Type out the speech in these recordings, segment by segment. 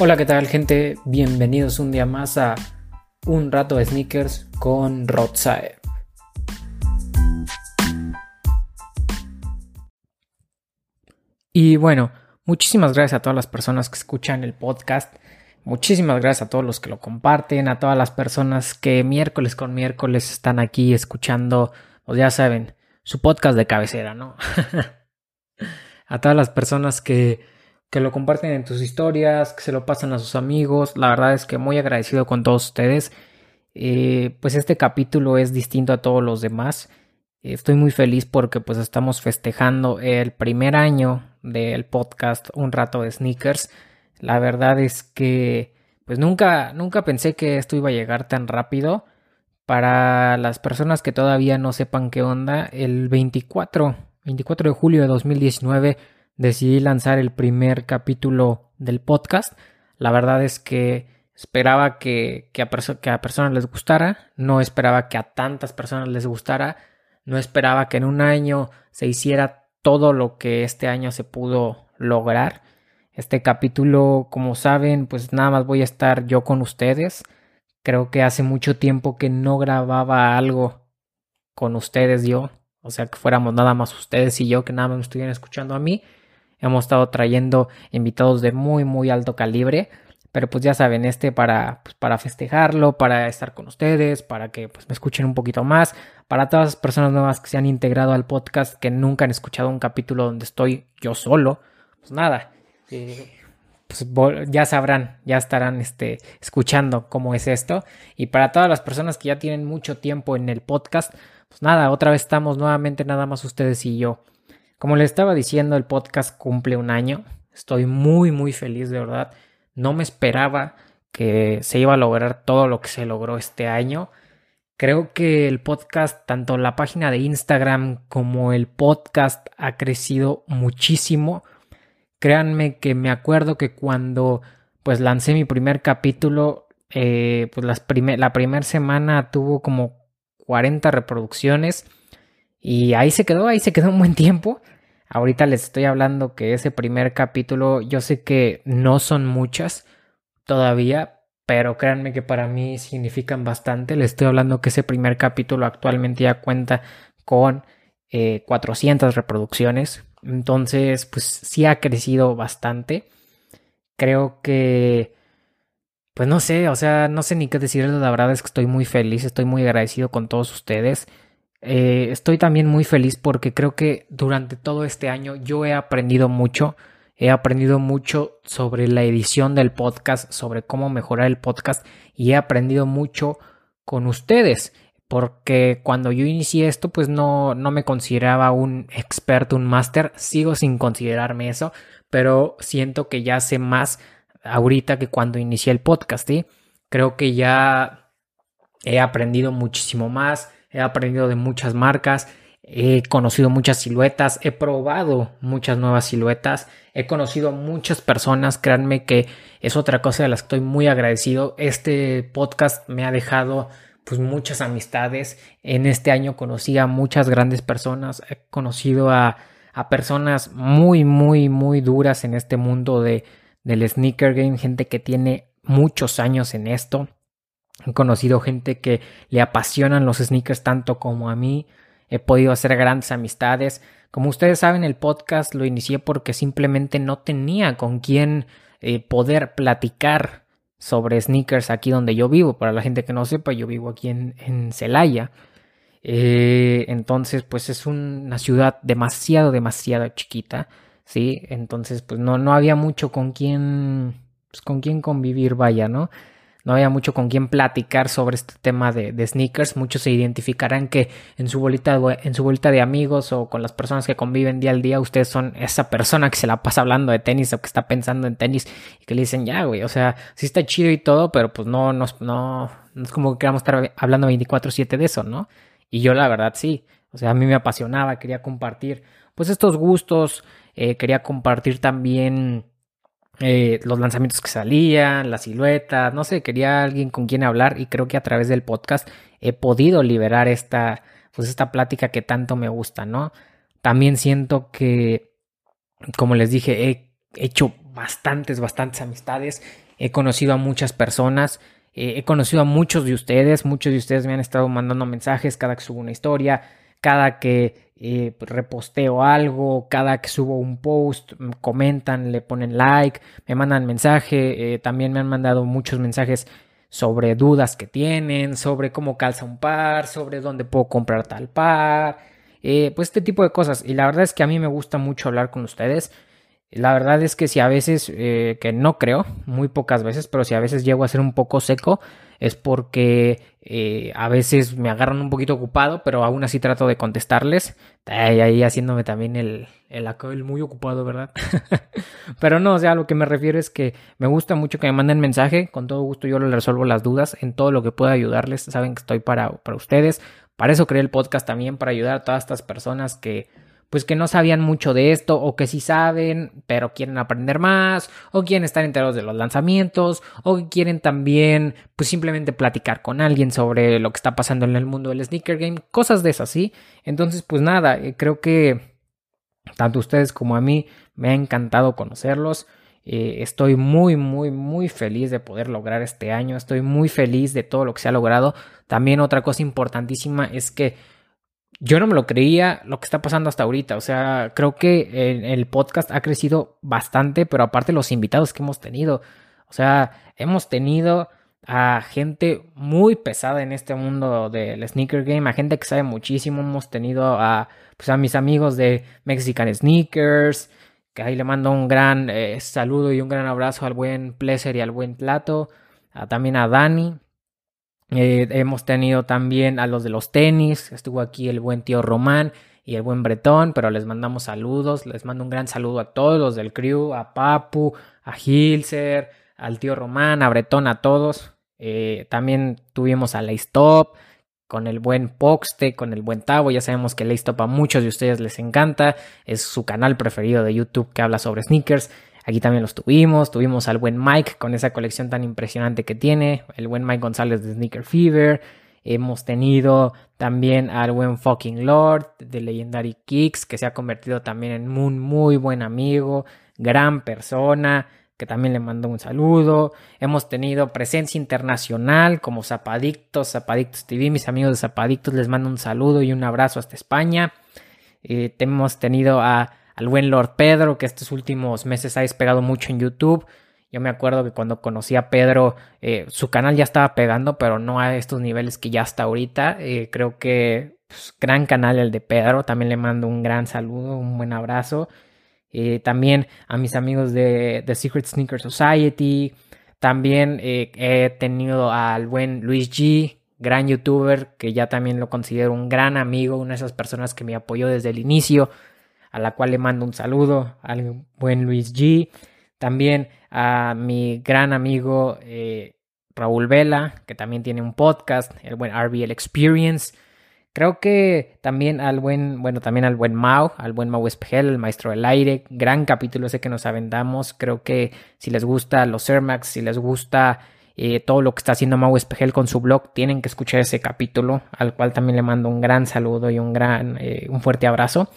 Hola, ¿qué tal gente? Bienvenidos un día más a Un rato de sneakers con Rodsae. Y bueno, muchísimas gracias a todas las personas que escuchan el podcast. Muchísimas gracias a todos los que lo comparten, a todas las personas que miércoles con miércoles están aquí escuchando, pues ya saben, su podcast de cabecera, ¿no? a todas las personas que que lo comparten en tus historias, que se lo pasan a sus amigos. La verdad es que muy agradecido con todos ustedes. Eh, pues este capítulo es distinto a todos los demás. Estoy muy feliz porque pues estamos festejando el primer año del podcast Un rato de sneakers. La verdad es que pues nunca nunca pensé que esto iba a llegar tan rápido. Para las personas que todavía no sepan qué onda, el 24 24 de julio de 2019 decidí lanzar el primer capítulo del podcast. La verdad es que esperaba que, a, que a personas les gustara, no esperaba que a tantas personas les gustara, no esperaba que en un año se hiciera todo lo que este año se pudo lograr. Este capítulo, como saben, pues nada más voy a estar yo con ustedes. Creo que hace mucho tiempo que no grababa algo con ustedes yo. O sea, que fuéramos nada más ustedes y yo, que nada más me estuvieran escuchando a mí. Hemos estado trayendo invitados de muy, muy alto calibre. Pero pues ya saben, este para, pues, para festejarlo, para estar con ustedes, para que pues, me escuchen un poquito más. Para todas las personas nuevas que se han integrado al podcast, que nunca han escuchado un capítulo donde estoy yo solo. Pues nada, eh, pues ya sabrán, ya estarán este, escuchando cómo es esto. Y para todas las personas que ya tienen mucho tiempo en el podcast, pues nada, otra vez estamos nuevamente nada más ustedes y yo. Como les estaba diciendo, el podcast cumple un año. Estoy muy, muy feliz, de verdad. No me esperaba que se iba a lograr todo lo que se logró este año. Creo que el podcast, tanto la página de Instagram como el podcast, ha crecido muchísimo. Créanme que me acuerdo que cuando pues lancé mi primer capítulo, eh, pues las la primera semana tuvo como 40 reproducciones y ahí se quedó, ahí se quedó un buen tiempo. Ahorita les estoy hablando que ese primer capítulo, yo sé que no son muchas todavía, pero créanme que para mí significan bastante. Les estoy hablando que ese primer capítulo actualmente ya cuenta con 400 eh, reproducciones. Entonces, pues sí ha crecido bastante. Creo que, pues no sé, o sea, no sé ni qué decirles. La verdad es que estoy muy feliz, estoy muy agradecido con todos ustedes. Eh, estoy también muy feliz porque creo que durante todo este año yo he aprendido mucho. He aprendido mucho sobre la edición del podcast, sobre cómo mejorar el podcast y he aprendido mucho con ustedes. Porque cuando yo inicié esto, pues no, no me consideraba un experto, un máster. Sigo sin considerarme eso, pero siento que ya sé más ahorita que cuando inicié el podcast. Creo que ya he aprendido muchísimo más he aprendido de muchas marcas, he conocido muchas siluetas, he probado muchas nuevas siluetas, he conocido muchas personas, créanme que es otra cosa de las que estoy muy agradecido. Este podcast me ha dejado pues muchas amistades. En este año conocí a muchas grandes personas, he conocido a, a personas muy, muy, muy duras en este mundo de, del sneaker game, gente que tiene muchos años en esto. He conocido gente que le apasionan los sneakers tanto como a mí. He podido hacer grandes amistades. Como ustedes saben, el podcast lo inicié porque simplemente no tenía con quién eh, poder platicar sobre sneakers aquí donde yo vivo. Para la gente que no sepa, yo vivo aquí en, Celaya. Eh, entonces, pues es una ciudad demasiado, demasiado chiquita. Sí, entonces, pues no, no había mucho con quién, pues, con quién convivir, vaya, ¿no? No había mucho con quien platicar sobre este tema de, sneakers. Muchos se identificarán que en su bolita, en su de amigos o con las personas que conviven día al día, ustedes son esa persona que se la pasa hablando de tenis o que está pensando en tenis y que le dicen, ya, güey, o sea, sí está chido y todo, pero pues no, no, no, no es como que queramos estar hablando 24/7 de eso, ¿no? Y yo la verdad sí, o sea, a mí me apasionaba, quería compartir pues estos gustos, eh, quería compartir también eh, los lanzamientos que salían, las siluetas, no sé, quería alguien con quien hablar y creo que a través del podcast he podido liberar esta, pues esta plática que tanto me gusta, ¿no? También siento que, como les dije, he hecho bastantes, bastantes amistades. he conocido a muchas personas, eh, he conocido a muchos de ustedes, muchos de ustedes me han estado mandando mensajes cada que subo una historia, cada que eh, reposteo algo, cada que subo un post, comentan, le ponen like, me mandan mensaje, también me han mandado muchos mensajes sobre dudas que tienen, sobre cómo calza un par, sobre dónde puedo comprar tal par, eh, pues este tipo de cosas. Y la verdad es que a mí me gusta mucho hablar con ustedes. La verdad es que si a veces, eh, que no creo, muy pocas veces, pero si a veces llego a ser un poco seco, es porque eh, a veces me agarran un poquito ocupado, pero aún así trato de contestarles. Ahí, ahí haciéndome también el, el, el muy ocupado, ¿verdad? pero no, o sea, lo que me refiero es que me gusta mucho que me manden mensaje. Con todo gusto yo les resuelvo las dudas en todo lo que pueda ayudarles. Saben que estoy para, para ustedes. Para eso creé el podcast también, para ayudar a todas estas personas que pues que no sabían mucho de esto o que sí saben, pero quieren aprender más o quieren estar enterados de los lanzamientos o quieren también pues simplemente platicar con alguien sobre lo que está pasando en el mundo del sneaker game, cosas de esas, ¿sí? Entonces pues nada, eh, creo que tanto ustedes como a mí me ha encantado conocerlos. Eh, estoy muy, muy, muy feliz de poder lograr este año. Estoy muy feliz de todo lo que se ha logrado. También otra cosa importantísima es que yo no me lo creía lo que está pasando hasta ahorita. O sea, creo que el, podcast ha crecido bastante, pero aparte los invitados que hemos tenido. O sea, hemos tenido a gente muy pesada en este mundo del sneaker game, a gente que sabe muchísimo. Hemos tenido a, pues, a mis amigos de Mexican Sneakers, que ahí le mando un gran eh, saludo y un gran abrazo al buen Pleasure y al buen Plato, también a Dani, eh, hemos tenido también a los de los tenis, estuvo aquí el buen tío Román y el buen Bretón, pero les mandamos saludos, les mando un gran saludo a todos los del crew, a Papu, a Hilser, al tío Román, a Bretón, a todos. Eh, también tuvimos a la Stop, con el buen Poxte, con el buen Tavo. Ya sabemos que Stop a muchos de ustedes les encanta. Es su canal preferido de YouTube que habla sobre sneakers. Aquí también los tuvimos. Tuvimos al buen Mike con esa colección tan impresionante que tiene. El buen Mike González de Sneaker Fever. Hemos tenido también al buen Fucking Lord de Legendary Kicks, que se ha convertido también en un muy buen amigo, gran persona, que también le mando un saludo. Hemos tenido presencia internacional como Zapadictos, Zapadictos TV. Mis amigos de Zapadictos les mando un saludo y un abrazo hasta España. Eh, hemos tenido a al buen Lord Pedro, que estos últimos meses ha despegado mucho en YouTube. Yo me acuerdo que cuando conocí a Pedro, eh, su canal ya estaba pegando, pero no a estos niveles que ya está ahorita. Eh, creo que pues, gran canal el de Pedro. También le mando un gran saludo, un buen abrazo. Eh, también a mis amigos de The Secret Sneaker Society. También he tenido al buen Luis G, gran youtuber, que ya también lo considero un gran amigo, una de esas personas que me apoyó desde el inicio a la cual le mando un saludo al buen Luis G. También a mi gran amigo eh, Raúl Vela, que también tiene un podcast, el buen RBL Experience. Creo que también al buen, bueno, también al buen Mao, al buen Mau Espejel, el maestro del aire. Gran capítulo ese que nos aventamos. Creo que si les gusta los Air Max, si les gusta eh, todo lo que está haciendo Mau Espejel con su blog, tienen que escuchar ese capítulo, al cual también le mando un gran saludo y un gran, eh, un fuerte abrazo.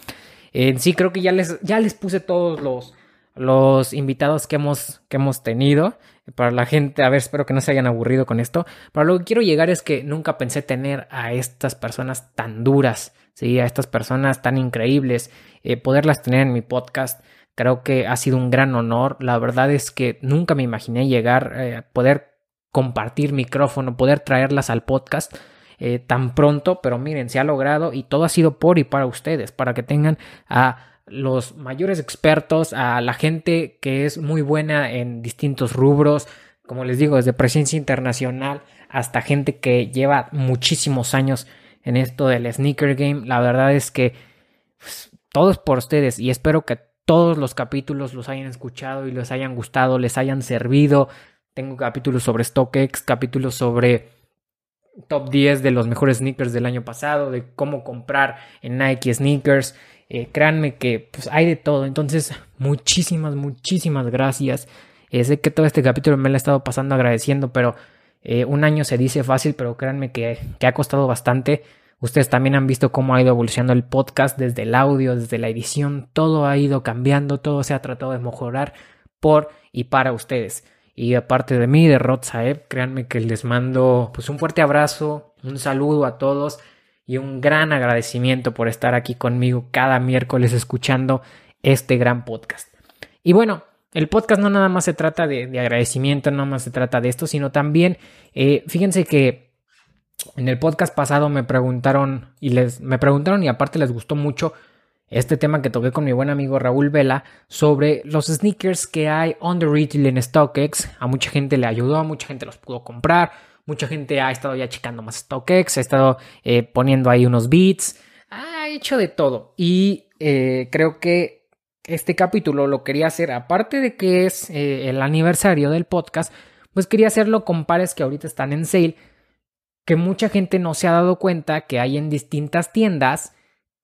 En sí, creo que ya les, ya les puse todos los, los invitados que hemos, que hemos tenido. Para la gente, a ver, espero que no se hayan aburrido con esto. Pero lo que quiero llegar es que nunca pensé tener a estas personas tan duras, ¿sí? A estas personas tan increíbles. Eh, poderlas tener en mi podcast, creo que ha sido un gran honor. La verdad es que nunca me imaginé llegar a eh, poder compartir micrófono, poder traerlas al podcast. Eh, tan pronto, pero miren, se ha logrado y todo ha sido por y para ustedes, para que tengan a los mayores expertos, a la gente que es muy buena en distintos rubros, como les digo, desde presencia internacional hasta gente que lleva muchísimos años en esto del sneaker game. La verdad es que pues, todo es por ustedes y espero que todos los capítulos los hayan escuchado y les hayan gustado, les hayan servido. Tengo capítulos sobre StockX, capítulos sobre top 10 de los mejores sneakers del año pasado, de cómo comprar en Nike sneakers. Eh, créanme que pues, hay de todo. Entonces, muchísimas, muchísimas gracias. Eh, sé que todo este capítulo me lo he estado pasando agradeciendo, pero eh, un año se dice fácil, pero créanme que, que ha costado bastante. Ustedes también han visto cómo ha ido evolucionando el podcast desde el audio, desde la edición. Todo ha ido cambiando, todo se ha tratado de mejorar por y para ustedes. Y aparte de mí, de Rod Saeb, créanme que les mando pues un fuerte abrazo, un saludo a todos y un gran agradecimiento por estar aquí conmigo cada miércoles escuchando este gran podcast. Y bueno, el podcast no nada más se trata de, agradecimiento, no nada más se trata de esto, sino también, eh, fíjense que en el podcast pasado me preguntaron y les me preguntaron y aparte les gustó mucho este tema que toqué con mi buen amigo Raúl Vela sobre los sneakers que hay on the retail en StockX. A mucha gente le ayudó, a mucha gente los pudo comprar, mucha gente ha estado ya checando más StockX, ha estado eh, poniendo ahí unos beats, ha hecho de todo. Y eh, creo que este capítulo lo quería hacer, aparte de que es eh, el aniversario del podcast, pues quería hacerlo con pares que ahorita están en sale, que mucha gente no se ha dado cuenta que hay en distintas tiendas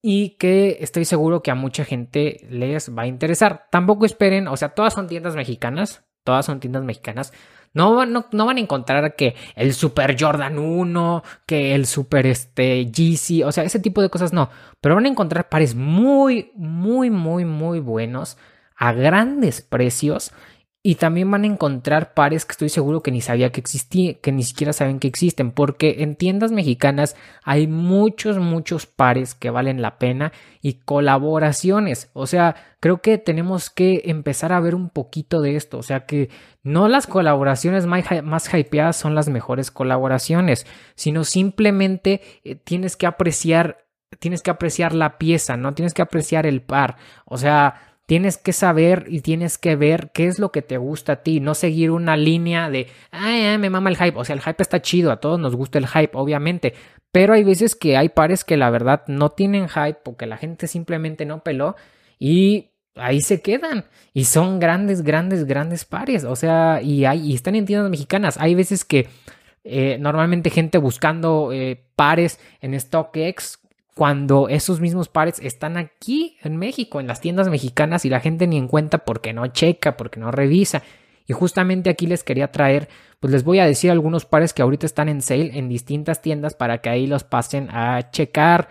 y que estoy seguro que a mucha gente les va a interesar. Tampoco esperen, o sea, todas son tiendas mexicanas, todas son tiendas mexicanas. No, no, no van a encontrar que el Super Jordan 1, que el Super este, GC, o sea, ese tipo de cosas no. Pero van a encontrar pares muy, muy, muy, muy buenos a grandes precios y también van a encontrar pares que estoy seguro que ni sabía que existían, que ni siquiera saben que existen, porque en tiendas mexicanas hay muchos, muchos pares que valen la pena y colaboraciones. O sea, creo que tenemos que empezar a ver un poquito de esto. O sea, que no las colaboraciones más, hypeadas son las mejores colaboraciones, sino simplemente eh, tienes que apreciar, tienes que apreciar la pieza, ¿no? Tienes que apreciar el par. O sea, Tienes que saber y tienes que ver qué es lo que te gusta a ti, no seguir una línea de, ay, me mama el hype. O sea, el hype está chido, a todos nos gusta el hype, obviamente. Pero hay veces que hay pares que la verdad no tienen hype porque la gente simplemente no peló y ahí se quedan. Y son grandes, grandes, grandes pares. O sea, y, hay, y están en tiendas mexicanas. Hay veces que eh, normalmente gente buscando eh, pares en StockX cuando esos mismos pares están aquí en México, en las tiendas mexicanas y la gente ni en cuenta porque no checa, porque no revisa. Y justamente aquí les quería traer, pues les voy a decir algunos pares que ahorita están en sale en distintas tiendas para que ahí los pasen a checar.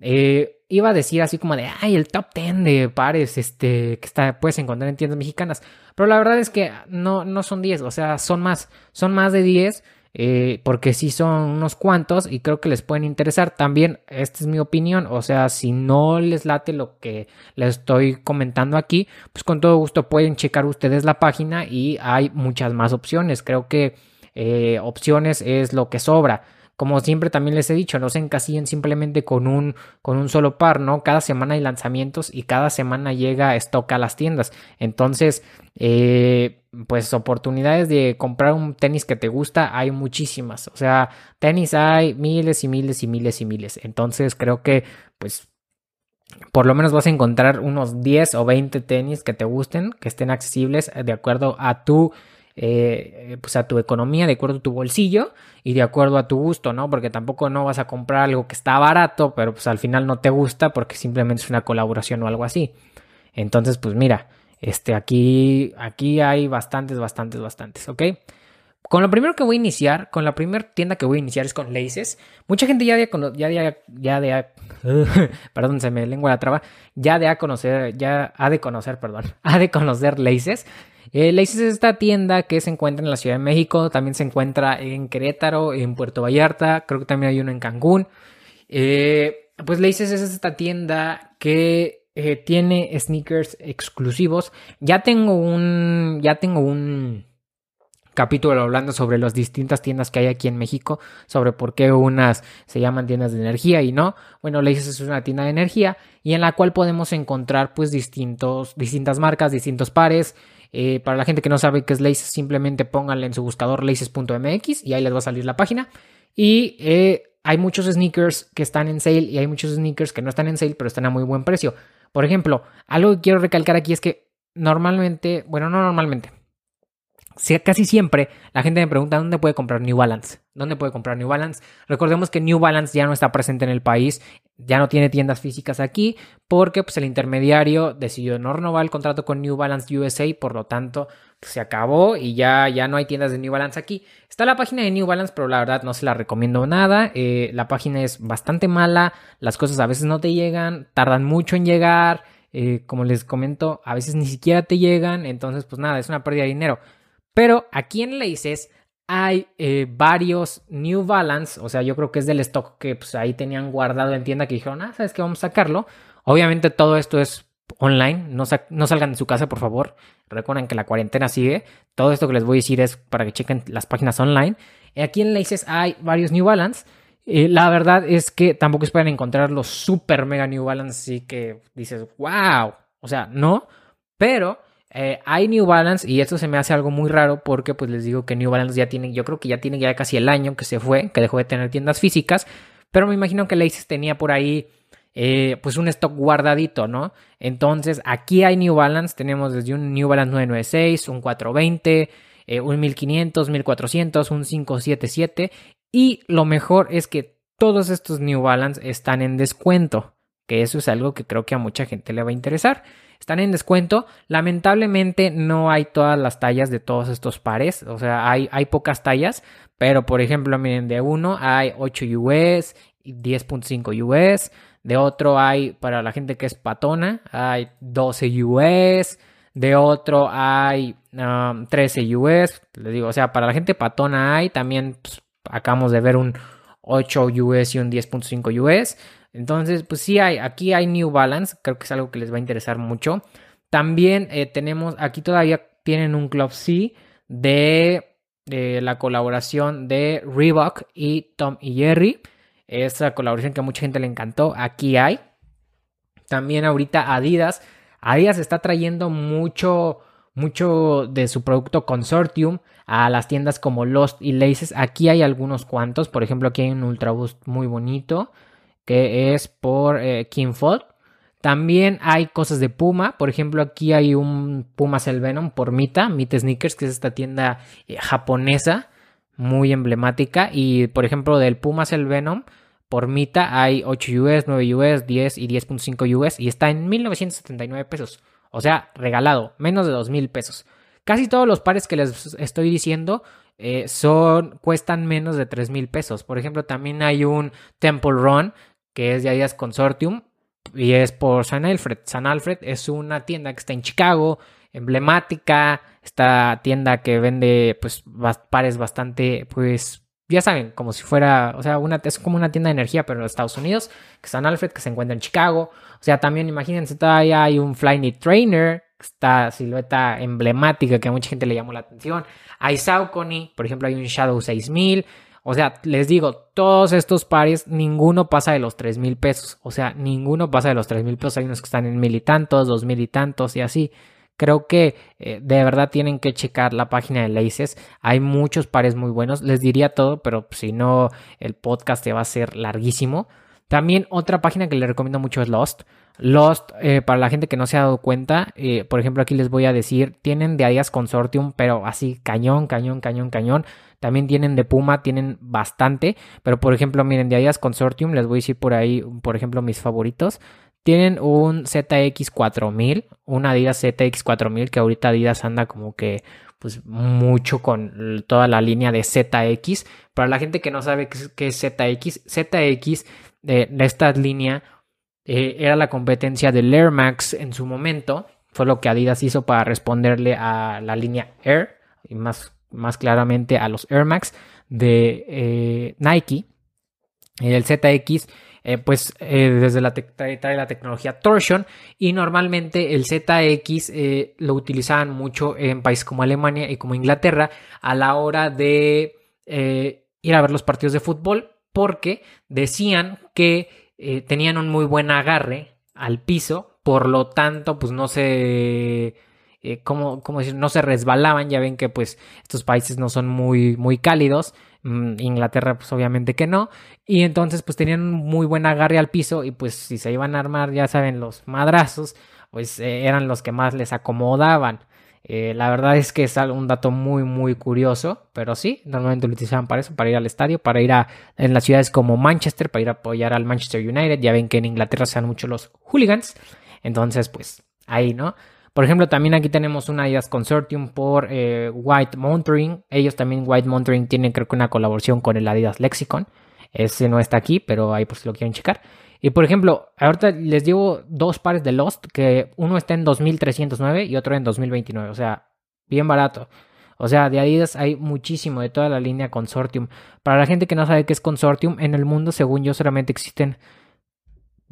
Eh, iba a decir así como de, ay, el top 10 de pares este, que está, puedes encontrar en tiendas mexicanas. Pero la verdad es que no, no son 10, o sea, son más, son más de 10. Eh, porque sí son unos cuantos y creo que les pueden interesar. También, esta es mi opinión, o sea, si no les late lo que les estoy comentando aquí, pues con todo gusto pueden checar ustedes la página y hay muchas más opciones. Creo que eh, opciones es lo que sobra. Como siempre también les he dicho, no se encasillen simplemente con un, con un solo par, ¿no? Cada semana hay lanzamientos y cada semana llega stock a las tiendas. Entonces, eh, pues oportunidades de comprar un tenis que te gusta hay muchísimas. O sea, tenis hay miles y miles y miles y miles. Entonces, creo que, pues, por lo menos vas a encontrar unos 10 o 20 tenis que te gusten, que estén accesibles de acuerdo a tu eh, pues a tu economía, de acuerdo a tu bolsillo y de acuerdo a tu gusto, ¿no? Porque tampoco no vas a comprar algo que está barato, pero pues al final no te gusta porque simplemente es una colaboración o algo así. Entonces, pues mira, este aquí, aquí hay bastantes, bastantes, bastantes, ¿ok? Con lo primero que voy a iniciar, con la primera tienda que voy a iniciar es con Laces. Mucha gente ya de, ya de, ya de, perdón, se me lengua la traba, ya de a conocer, ya ha de conocer, perdón, ha de conocer Laces. Eh, Laces es esta tienda que se encuentra en la Ciudad de México, también se encuentra en Querétaro, en Puerto Vallarta, creo que también hay uno en Cancún. Eh, pues Laces es esta tienda que eh, tiene sneakers exclusivos. Ya tengo un, ya tengo un capítulo hablando sobre las distintas tiendas que hay aquí en México, sobre por qué unas se llaman tiendas de energía y no. Bueno, Laces es una tienda de energía y en la cual podemos encontrar pues distintos, distintas marcas, distintos pares. Eh, para la gente que no sabe qué es Laces, simplemente pónganle en su buscador laces.mx y ahí les va a salir la página. Y eh, hay muchos sneakers que están en sale y hay muchos sneakers que no están en sale, pero están a muy buen precio. Por ejemplo, algo que quiero recalcar aquí es que normalmente, bueno, no normalmente, casi siempre la gente me pregunta dónde puede comprar New Balance. ¿Dónde puede comprar New Balance? Recordemos que New Balance ya no está presente en el país, ya no tiene tiendas físicas aquí porque pues, el intermediario decidió no renovar el contrato con New Balance USA, por lo tanto se acabó y ya, ya no hay tiendas de New Balance aquí. Está la página de New Balance, pero la verdad no se la recomiendo nada. Eh, la página es bastante mala, las cosas a veces no te llegan, tardan mucho en llegar. Eh, como les comento, a veces ni siquiera te llegan, entonces pues nada, es una pérdida de dinero. Pero aquí en Laces hay eh, varios New Balance, o sea, yo creo que es del stock que pues, ahí tenían guardado en tienda que dijeron, ah, ¿sabes qué? Vamos a sacarlo. Obviamente todo esto es online, no, no salgan de su casa, por favor. Recuerden que la cuarentena sigue. Todo esto que les voy a decir es para que chequen las páginas online. Aquí en Laces hay varios New Balance. Eh, la verdad es que tampoco esperan encontrar los super mega New Balance, así que dices, wow. O sea, no, pero eh, hay New Balance y esto se me hace algo muy raro porque pues les digo que New Balance ya tiene, yo creo que ya tiene ya casi el año que se fue, que dejó de tener tiendas físicas, pero me imagino que Laces tenía por ahí eh, pues un stock guardadito, ¿no? Entonces aquí hay New Balance, tenemos desde un New Balance 996, un 420, eh, un 1500, 1400, un 577 y lo mejor es que todos estos New Balance están en descuento, que eso es algo que creo que a mucha gente le va a interesar están en descuento. Lamentablemente no hay todas las tallas de todos estos pares, o sea, hay, hay pocas tallas, pero por ejemplo, miren, de uno hay 8 US y 10.5 US, de otro hay, para la gente que es patona, hay 12 US, de otro hay 13 um, US, les digo, o sea, para la gente patona hay, también pues, acabamos de ver un 8 US y un 10.5 US. Entonces, pues sí hay, aquí hay New Balance, creo que es algo que les va a interesar mucho. También eh, tenemos, aquí todavía tienen un Club C de, la colaboración de Reebok y Tom y Jerry. Esa colaboración que a mucha gente le encantó, aquí hay. También ahorita Adidas. Adidas está trayendo mucho, mucho de su producto Consortium a las tiendas como Lost y Laces. Aquí hay algunos cuantos. Por ejemplo, aquí hay un Ultra Boost muy bonito que es por eh, También hay cosas de Puma, por ejemplo aquí hay un Puma Venom por Mita, Mita Sneakers, que es esta tienda eh, japonesa muy emblemática y por ejemplo del Puma Venom por Mita hay 8 US, 9 US, 10 y 10.5 US y está en 1979 pesos, o sea, regalado, menos de 2000 pesos. Casi todos los pares que les estoy diciendo eh, son cuestan menos de 3000 pesos. Por ejemplo, también hay un Temple Run que es de Adidas Consortium y es por San Alfred. San Alfred es una tienda que está en Chicago, emblemática, esta tienda que vende pues pares bastante pues ya saben, como si fuera, o sea, una, es como una tienda de energía, pero en Estados Unidos, que San Alfred, que se encuentra en Chicago. O sea, también imagínense, todavía hay un Flyknit Trainer, esta silueta emblemática que a mucha gente le llamó la atención. Hay Saucony, por ejemplo, hay un Shadow 6000. O sea, les digo, todos estos pares, ninguno pasa de los tres mil pesos. O sea, ninguno pasa de los tres mil pesos. Hay unos que están en mil y tantos, dos mil y tantos y así. Creo que eh, de verdad tienen que checar la página de Laces. Hay muchos pares muy buenos. Les diría todo, pero si no, el podcast te va a ser larguísimo. También otra página que les recomiendo mucho es Lost. Lost, eh, para la gente que no se ha dado cuenta, eh, por ejemplo, aquí les voy a decir, tienen de Adidas Consortium, pero así cañón, cañón, cañón, cañón. También tienen de Puma, tienen bastante. Pero por ejemplo, miren, de Adidas Consortium, les voy a decir por ahí, por ejemplo, mis favoritos. Tienen un ZX4000, un Adidas ZX4000 que ahorita Adidas anda como que pues mucho con toda la línea de ZX. Para la gente que no sabe qué es, ZX, ZX de, esta línea eh, era la competencia del Air Max en su momento. Fue lo que Adidas hizo para responderle a la línea Air y más más claramente a los Air Max de eh, Nike. El ZX, eh, pues eh, desde la trae, la tecnología Torsion y normalmente el ZX lo utilizaban mucho en países como Alemania y como Inglaterra a la hora de ir a ver los partidos de fútbol porque decían que tenían un muy buen agarre al piso, por lo tanto pues no se eh, como, decir, no se resbalaban, ya ven que pues estos países no son muy, muy cálidos, Inglaterra pues obviamente que no, y entonces pues tenían muy buen agarre al piso y pues si se iban a armar, ya saben, los madrazos, pues eh, eran los que más les acomodaban. Eh, la verdad es que es un dato muy, muy curioso, pero sí, normalmente lo utilizaban para eso, para ir al estadio, para ir a en las ciudades como Manchester, para ir a apoyar al Manchester United. Ya ven que en Inglaterra se dan mucho los hooligans, entonces, pues ahí, ¿no? Por ejemplo, también aquí tenemos una Adidas Consortium por eh, White Mountain. Ellos también, White Mountain, tienen creo que una colaboración con el Adidas Lexicon. Ese no está aquí, pero ahí por si lo quieren checar. Y por ejemplo, ahorita les llevo dos pares de Lost, que uno está en 2309 y otro en 2029. O sea, bien barato. O sea, de Adidas hay muchísimo de toda la línea Consortium. Para la gente que no sabe qué es Consortium, en el mundo, según yo, solamente existen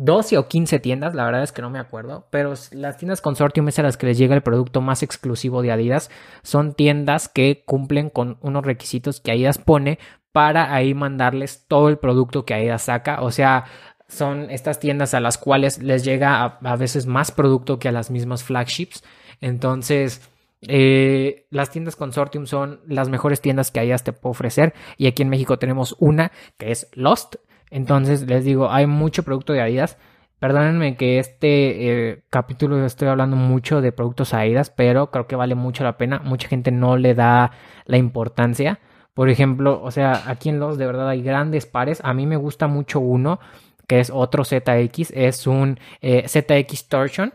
12 o 15 tiendas, la verdad es que no me acuerdo, pero las tiendas Consortium es a las que les llega el producto más exclusivo de Adidas. Son tiendas que cumplen con unos requisitos que Adidas pone para ahí mandarles todo el producto que Adidas saca. O sea, son estas tiendas a las cuales les llega a, veces más producto que a las mismas flagships. Entonces, eh, las tiendas Consortium son las mejores tiendas que Adidas te puede ofrecer. Y aquí en México tenemos una que es Lost entonces, les digo, hay mucho producto de Adidas. Perdónenme que este eh, capítulo estoy hablando mucho de productos Adidas, pero creo que vale mucho la pena. Mucha gente no le da la importancia. Por ejemplo, o sea, aquí en los de verdad hay grandes pares. A mí me gusta mucho uno, que es otro ZX. Es un eh, ZX Torsion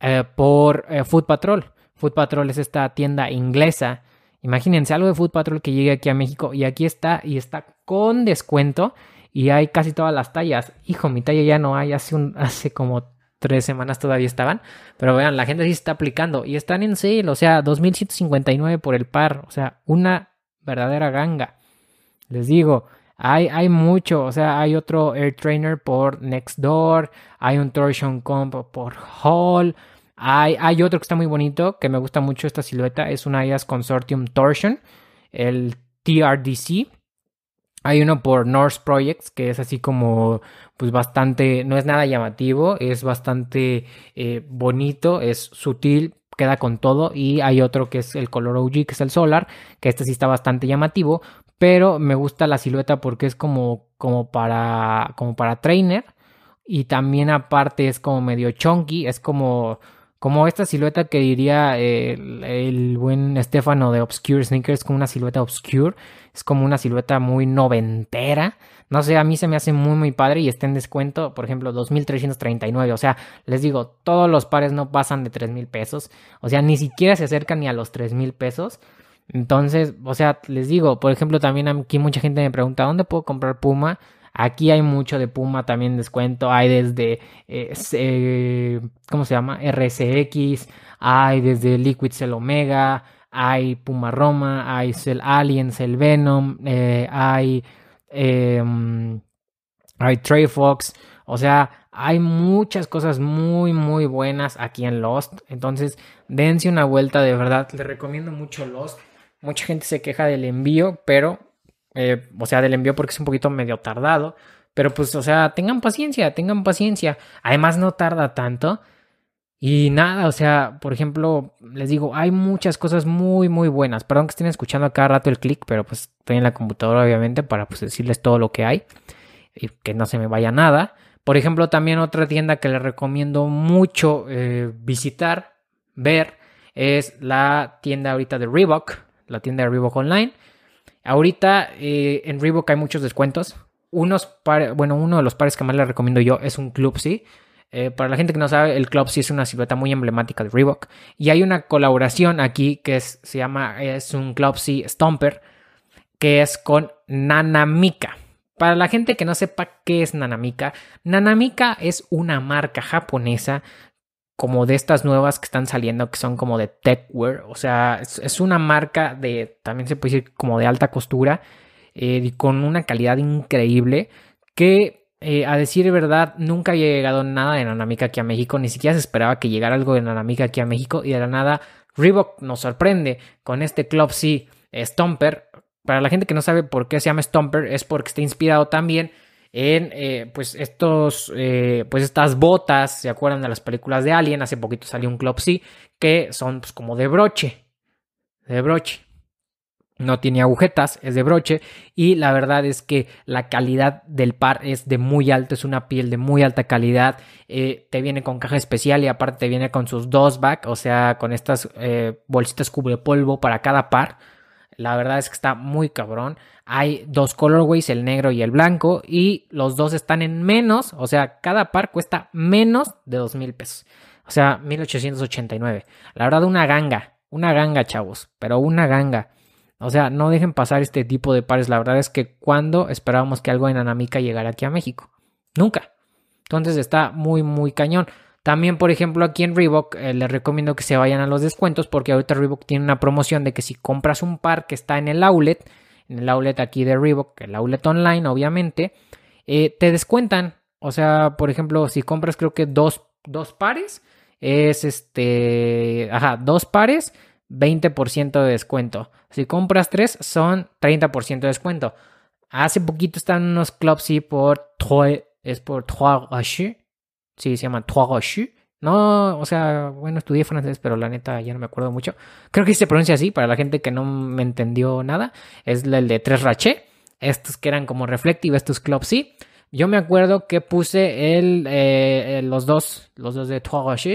eh, por Food Patrol. Food Patrol es esta tienda inglesa. Imagínense algo de Food Patrol que llegue aquí a México y aquí está y está con descuento y hay casi todas las tallas. Hijo, mi talla ya no hay, hace, un, hace como tres semanas todavía estaban, pero vean, la gente sí está aplicando y están en sale, o sea, 2159 por el par, o sea, una verdadera ganga. Les digo, hay, hay mucho, o sea, hay otro Air Trainer por Nextdoor, hay un Torsion Comp por Hall, hay, hay otro que está muy bonito, que me gusta mucho esta silueta, es una IAS Consortium Torsion, el TRDC, hay uno por Norse Projects que es así como, pues bastante, no es nada llamativo, es bastante eh, bonito, es sutil, queda con todo. Y hay otro que es el color OG, que es el Solar, que este sí está bastante llamativo, pero me gusta la silueta porque es como, como, para, como para trainer. Y también aparte es como medio chunky, es como como esta silueta que diría el, buen Estefano de Obscure Sneakers, como una silueta obscure, es como una silueta muy noventera. No sé, a mí se me hace muy muy padre y está en descuento, por ejemplo, 2.339. O sea, les digo, todos los pares no pasan de 3.000 pesos. O sea, ni siquiera se acercan ni a los 3.000 pesos. Entonces, o sea, les digo, por ejemplo, también aquí mucha gente me pregunta, ¿dónde puedo comprar Puma? Aquí hay mucho de Puma también descuento. Hay desde, eh, ¿cómo se llama? RSX. Hay desde Liquid Cell Omega. Hay Puma Roma. Hay Cell Aliens, el Venom. Eh, hay, em, hay Trey Fox. O sea, hay muchas cosas muy, muy buenas aquí en Lost. Entonces, dense una vuelta de verdad. Les recomiendo mucho Lost. Mucha gente se queja del envío, pero eh, o sea, del envío porque es un poquito medio tardado. Pero pues, o sea, tengan paciencia, tengan paciencia. Además, no tarda tanto. Y nada, o sea, por ejemplo, les digo, hay muchas cosas muy, muy buenas. Perdón que estén escuchando a cada rato el clic, pero pues estoy en la computadora, obviamente, para pues decirles todo lo que hay. Y que no se me vaya nada. Por ejemplo, también otra tienda que les recomiendo mucho eh, visitar, ver, es la tienda ahorita de Reebok, la tienda de Reebok Online. Ahorita eh, en Reebok hay muchos descuentos. Unos bueno, uno de los pares que más les recomiendo yo es un Club C. Eh, para la gente que no sabe, el Club C es una silueta muy emblemática de Reebok. Y hay una colaboración aquí que se llama, es un Club C Stomper, que es con Nanamika. Para la gente que no sepa qué es Nanamika, Nanamika es una marca japonesa como de estas nuevas que están saliendo, que son como de techwear. O sea, es, una marca de, también se puede decir como de alta costura, eh, con una calidad increíble, que eh, a decir verdad, nunca había llegado nada de Nanamica aquí a México, ni siquiera se esperaba que llegara algo de Nanamica aquí a México, y de la nada Reebok nos sorprende con este Club C Stomper. Para la gente que no sabe por qué se llama Stomper, es porque está inspirado también en eh, pues estos eh, pues estas botas se acuerdan de las películas de Alien hace poquito salió un Club C que son pues como de broche de broche no tiene agujetas, es de broche y la verdad es que la calidad del par es de muy alto, es una piel de muy alta calidad, eh, te viene con caja especial y aparte te viene con sus dos back, o sea, con estas bolsitas cubre polvo para cada par. La verdad es que está muy cabrón. Hay dos colorways, el negro y el blanco, y los dos están en menos, o sea, cada par cuesta menos de dos mil pesos. O sea, 1889. La verdad, una ganga, una ganga, chavos, pero una ganga. O sea, no dejen pasar este tipo de pares. La verdad es que cuando esperábamos que algo en Anamica llegara aquí a México. Nunca. Entonces está muy, muy cañón. También, por ejemplo, aquí en Reebok eh, les recomiendo que se vayan a los descuentos porque ahorita Reebok tiene una promoción de que si compras un par que está en el outlet, en el outlet aquí de Reebok, el outlet online, obviamente, eh, te descuentan. O sea, por ejemplo, si compras creo que dos, dos pares, es este, ajá, dos pares, 20% de descuento. Si compras tres, son 30% de descuento. Hace poquito están unos clubs, sí, por es por Trois Sí, se llama Trois No, o sea, bueno, estudié francés, pero la neta ya no me acuerdo mucho. Creo que se pronuncia así, para la gente que no me entendió nada. Es el de Tres Raché. Estos que eran como Reflective, estos clubs, sí. Yo me acuerdo que puse el, eh, los dos, los dos de Trois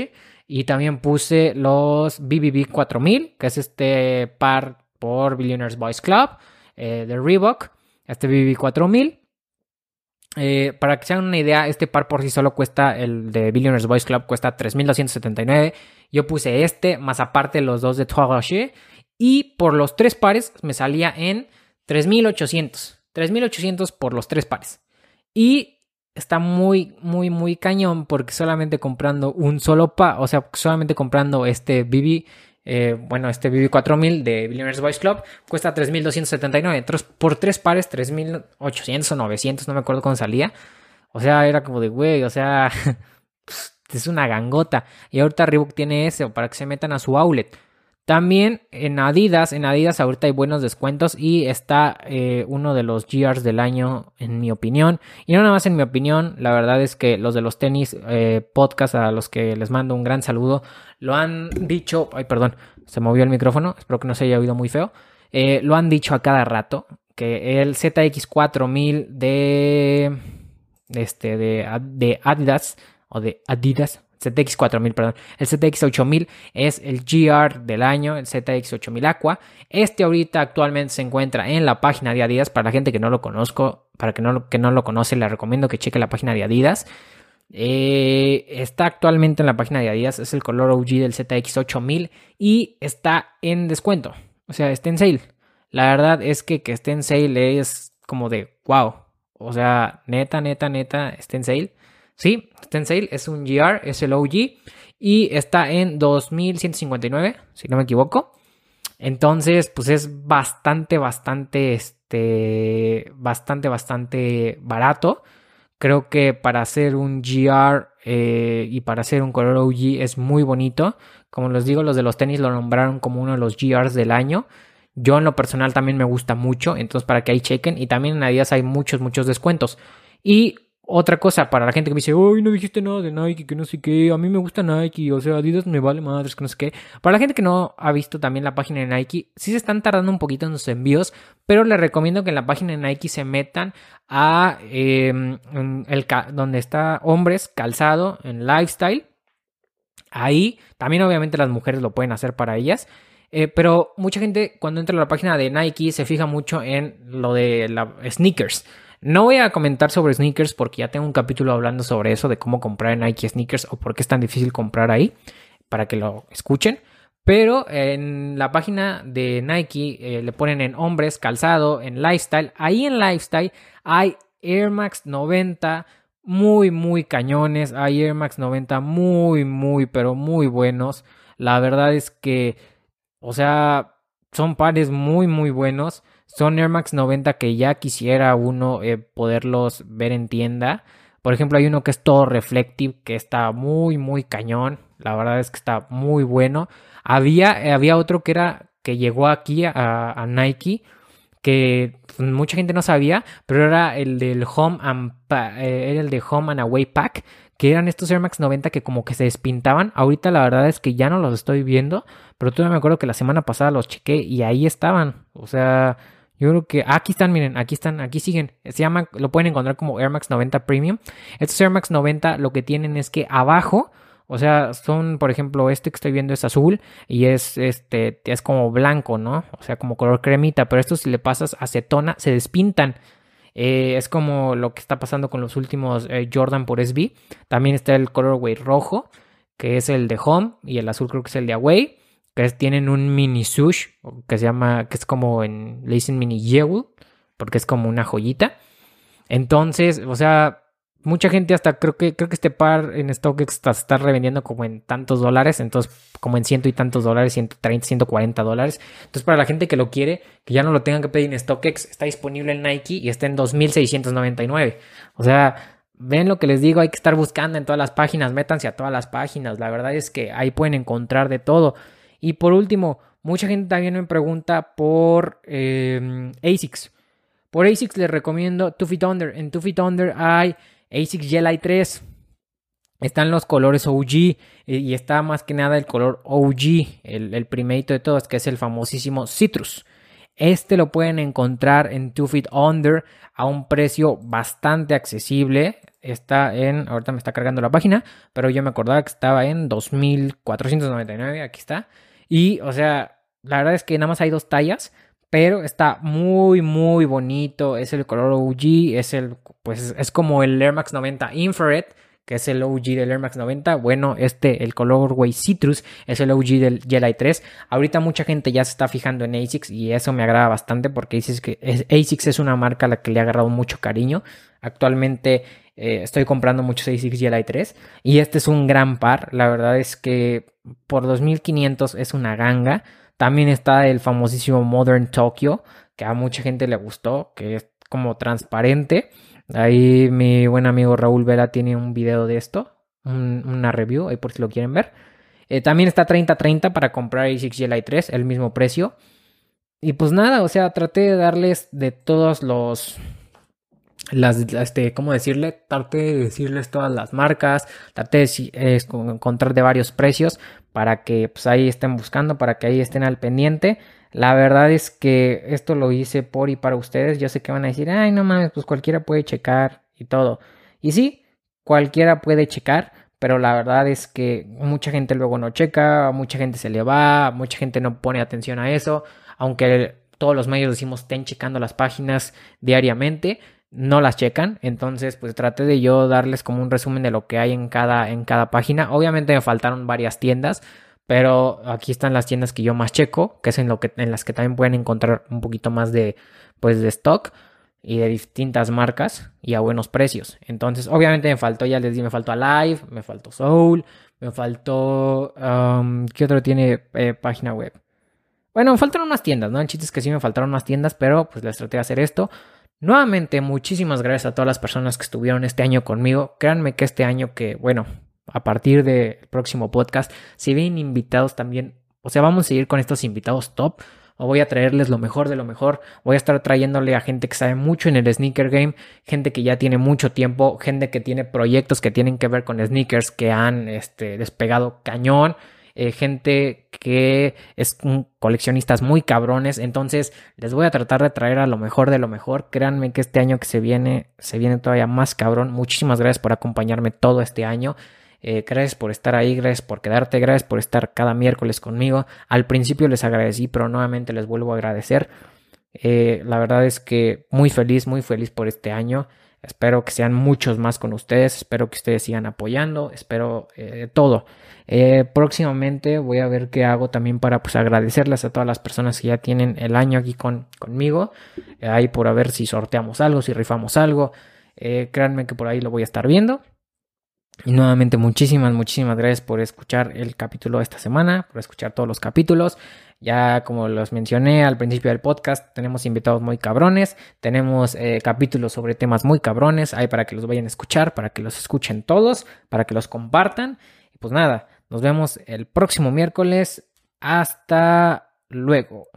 y también puse los BBB 4000, que es este par por Billionaires Boys Club eh, de Reebok, este BBB 4000. Eh, para que se hagan una idea, este par por sí solo cuesta, el de Billionaires Boys Club cuesta 3.279. Yo puse este, más aparte los dos de Trois Y por los tres pares me salía en 3.800. 3.800 por los tres pares. Y está muy, muy, muy cañón porque solamente comprando un solo pa, o sea, solamente comprando este BB, eh, bueno, este BB 4000 de Billionaires Boys Club cuesta 3.279. Entonces, por tres pares, 3.800 o 900, no me acuerdo cómo salía. O sea, era como de, güey, o sea, es una gangota. Y ahorita Reebok tiene eso para que se metan a su outlet. También en Adidas, en Adidas ahorita hay buenos descuentos y está eh, uno de los GRs del año en mi opinión. Y no nada más en mi opinión, la verdad es que los de los tenis eh, podcast a los que les mando un gran saludo, lo han dicho, ay perdón, se movió el micrófono, espero que no se haya oído muy feo, eh, lo han dicho a cada rato, que el ZX4000 de, este, de, de Adidas o de Adidas ZX4000, perdón. El ZX8000 es el GR del año, el ZX8000 Aqua. Este ahorita actualmente se encuentra en la página de Adidas. Para la gente que no lo conozco, para que no, que no lo conoce, le recomiendo que cheque la página de Adidas. Eh, está actualmente en la página de Adidas, es el color OG del ZX8000 y está en descuento. O sea, está en sale. La verdad es que que esté en sale es como de wow. O sea, neta, neta, neta, está en sale. Sí, está en sale, es un GR, es el OG y está en 2159, si no me equivoco. Entonces, pues es bastante, bastante, este, bastante, bastante barato. Creo que para hacer un GR eh, y para hacer un color OG es muy bonito. Como les digo, los de los tenis lo nombraron como uno de los GRs del año. Yo en lo personal también me gusta mucho, entonces para que ahí chequen. Y también en Adidas hay muchos, muchos descuentos. Y otra cosa para la gente que me dice, uy, no dijiste nada de Nike, que no sé qué, a mí me gusta Nike, o sea, Adidas me vale madres, que no sé qué. Para la gente que no ha visto también la página de Nike, sí se están tardando un poquito en sus envíos, pero les recomiendo que en la página de Nike se metan a em, el, donde está hombres, calzado, en lifestyle. Ahí también obviamente las mujeres lo pueden hacer para ellas. Eh, pero mucha gente cuando entra a la página de Nike se fija mucho en lo de las sneakers. No voy a comentar sobre sneakers porque ya tengo un capítulo hablando sobre eso, de cómo comprar en Nike sneakers o por qué es tan difícil comprar ahí, para que lo escuchen. Pero en la página de Nike eh, le ponen en hombres, calzado, en lifestyle. Ahí en lifestyle hay Air Max 90 muy, muy cañones. Hay Air Max 90 muy, muy, pero muy buenos. La verdad es que, o sea, son pares muy, muy buenos. Son Air Max 90 que ya quisiera uno eh, poderlos ver en tienda. Por ejemplo, hay uno que es todo reflective, que está muy, muy cañón. La verdad es que está muy bueno. Había, eh, había otro que era que llegó aquí a, Nike, que mucha gente no sabía, pero era el del Home and eh, era el de Home and Away Pack, que eran estos Air Max 90 que como que se despintaban. Ahorita la verdad es que ya no los estoy viendo, pero todavía me acuerdo que la semana pasada los chequé y ahí estaban. O sea, yo creo que aquí están, miren, aquí están, aquí siguen. Se llama, lo pueden encontrar como Air Max 90 Premium. Estos Air Max 90 lo que tienen es que abajo, o sea, son, por ejemplo, este que estoy viendo es azul y es este es como blanco, ¿no? O sea, como color cremita, pero esto si le pasas acetona se despintan. Eh, es como lo que está pasando con los últimos eh, Jordan por SB. También está el colorway rojo, que es el de Home, y el azul creo que es el de Away tienen un mini sush, que se llama, que es como en, le dicen mini jewel, porque es como una joyita. Entonces, o sea, mucha gente hasta creo que creo que este par en StockX está, está revendiendo como en tantos dólares, entonces como en ciento y tantos dólares, 130, 140 dólares. Entonces para la gente que lo quiere, que ya no lo tengan que pedir en StockX, está disponible en Nike y está en 2699. O sea, Ven lo que les digo, hay que estar buscando en todas las páginas, métanse a todas las páginas, la verdad es que ahí pueden encontrar de todo. Y por último, mucha gente también me pregunta por eh, ASICS. Por ASICS les recomiendo Two Feet Under. En Two Feet Under hay ASICS Jelly 3. Están los colores OG eh, y está más que nada el color OG, el, el primerito de todos, que es el famosísimo Citrus. Este lo pueden encontrar en Two Feet Under a un precio bastante accesible. Está en, ahorita me está cargando la página, pero yo me acordaba que estaba en 2499, aquí está. Y, o sea, la verdad es que nada más hay dos tallas, pero está muy, muy bonito. Es el color OG, es el, pues es como el Air Max 90 Infrared que es el OG del Air Max 90. Bueno, este, el colorway Citrus, es el OG del Jedi 3. Ahorita mucha gente ya se está fijando en ASICS y eso me agrada bastante porque ASICS, que ASICS es una marca a la que le ha agarrado mucho cariño. Actualmente eh, estoy comprando muchos ASICS Jedi 3 y este es un gran par. La verdad es que por 2500 es una ganga. También está el famosísimo Modern Tokyo, que a mucha gente le gustó, que es como transparente. Ahí mi buen amigo Raúl Vela tiene un video de esto, una review, ahí por si lo quieren ver. Eh, también está 30-30 para comprar A6 GLI 3, el mismo precio. Y pues nada, o sea, traté de darles de todos los... Las, este, ¿cómo decirle? Traté de decirles todas las marcas, traté de encontrar de varios precios para que pues ahí estén buscando, para que ahí estén al pendiente. La verdad es que esto lo hice por y para ustedes. Yo sé que van a decir, ay, no mames, pues cualquiera puede checar y todo. Y sí, cualquiera puede checar, pero la verdad es que mucha gente luego no checa, mucha gente se le va, mucha gente no pone atención a eso, aunque todos los medios decimos estén checando las páginas diariamente, no las checan, entonces pues traté de yo darles como un resumen de lo que hay en cada, en cada página. Obviamente me faltaron varias tiendas, pero aquí están las tiendas que yo más checo, que es en, lo que, en las que también pueden encontrar un poquito más de, pues, de stock y de distintas marcas y a buenos precios. Entonces, obviamente me faltó, ya les di, me faltó Alive, me faltó Soul, me faltó... Um, ¿Qué otro tiene eh, página web? Bueno, me faltaron unas tiendas, ¿no? El chiste es que sí me faltaron unas tiendas, pero pues les traté de hacer esto. Nuevamente, muchísimas gracias a todas las personas que estuvieron este año conmigo. Créanme que este año que, bueno, a partir del próximo podcast, si vienen invitados también, o sea, vamos a seguir con estos invitados top. O voy a traerles lo mejor de lo mejor. Voy a estar trayéndole a gente que sabe mucho en el sneaker game, gente que ya tiene mucho tiempo, gente que tiene proyectos que tienen que ver con sneakers que han este, despegado cañón. Eh, gente que es coleccionistas muy cabrones. Entonces, les voy a tratar de traer a lo mejor de lo mejor. Créanme que este año que se viene, se viene todavía más cabrón. Muchísimas gracias por acompañarme todo este año. Eh, gracias por estar ahí, gracias por quedarte, gracias por estar cada miércoles conmigo. Al principio les agradecí, pero nuevamente les vuelvo a agradecer. Eh, la verdad es que muy feliz, muy feliz por este año. Espero que sean muchos más con ustedes. Espero que ustedes sigan apoyando. Espero eh, todo. próximamente voy a ver qué hago también para pues, agradecerles a todas las personas que ya tienen el año aquí con, conmigo. ahí por a ver si sorteamos algo, si rifamos algo. créanme que por ahí lo voy a estar viendo. Y nuevamente muchísimas, muchísimas gracias por escuchar el capítulo de esta semana, por escuchar todos los capítulos. Ya como los mencioné al principio del podcast, tenemos invitados muy cabrones, tenemos eh, capítulos sobre temas muy cabrones, hay para que los vayan a escuchar, para que los escuchen todos, para que los compartan. Y pues nada, nos vemos el próximo miércoles. Hasta luego.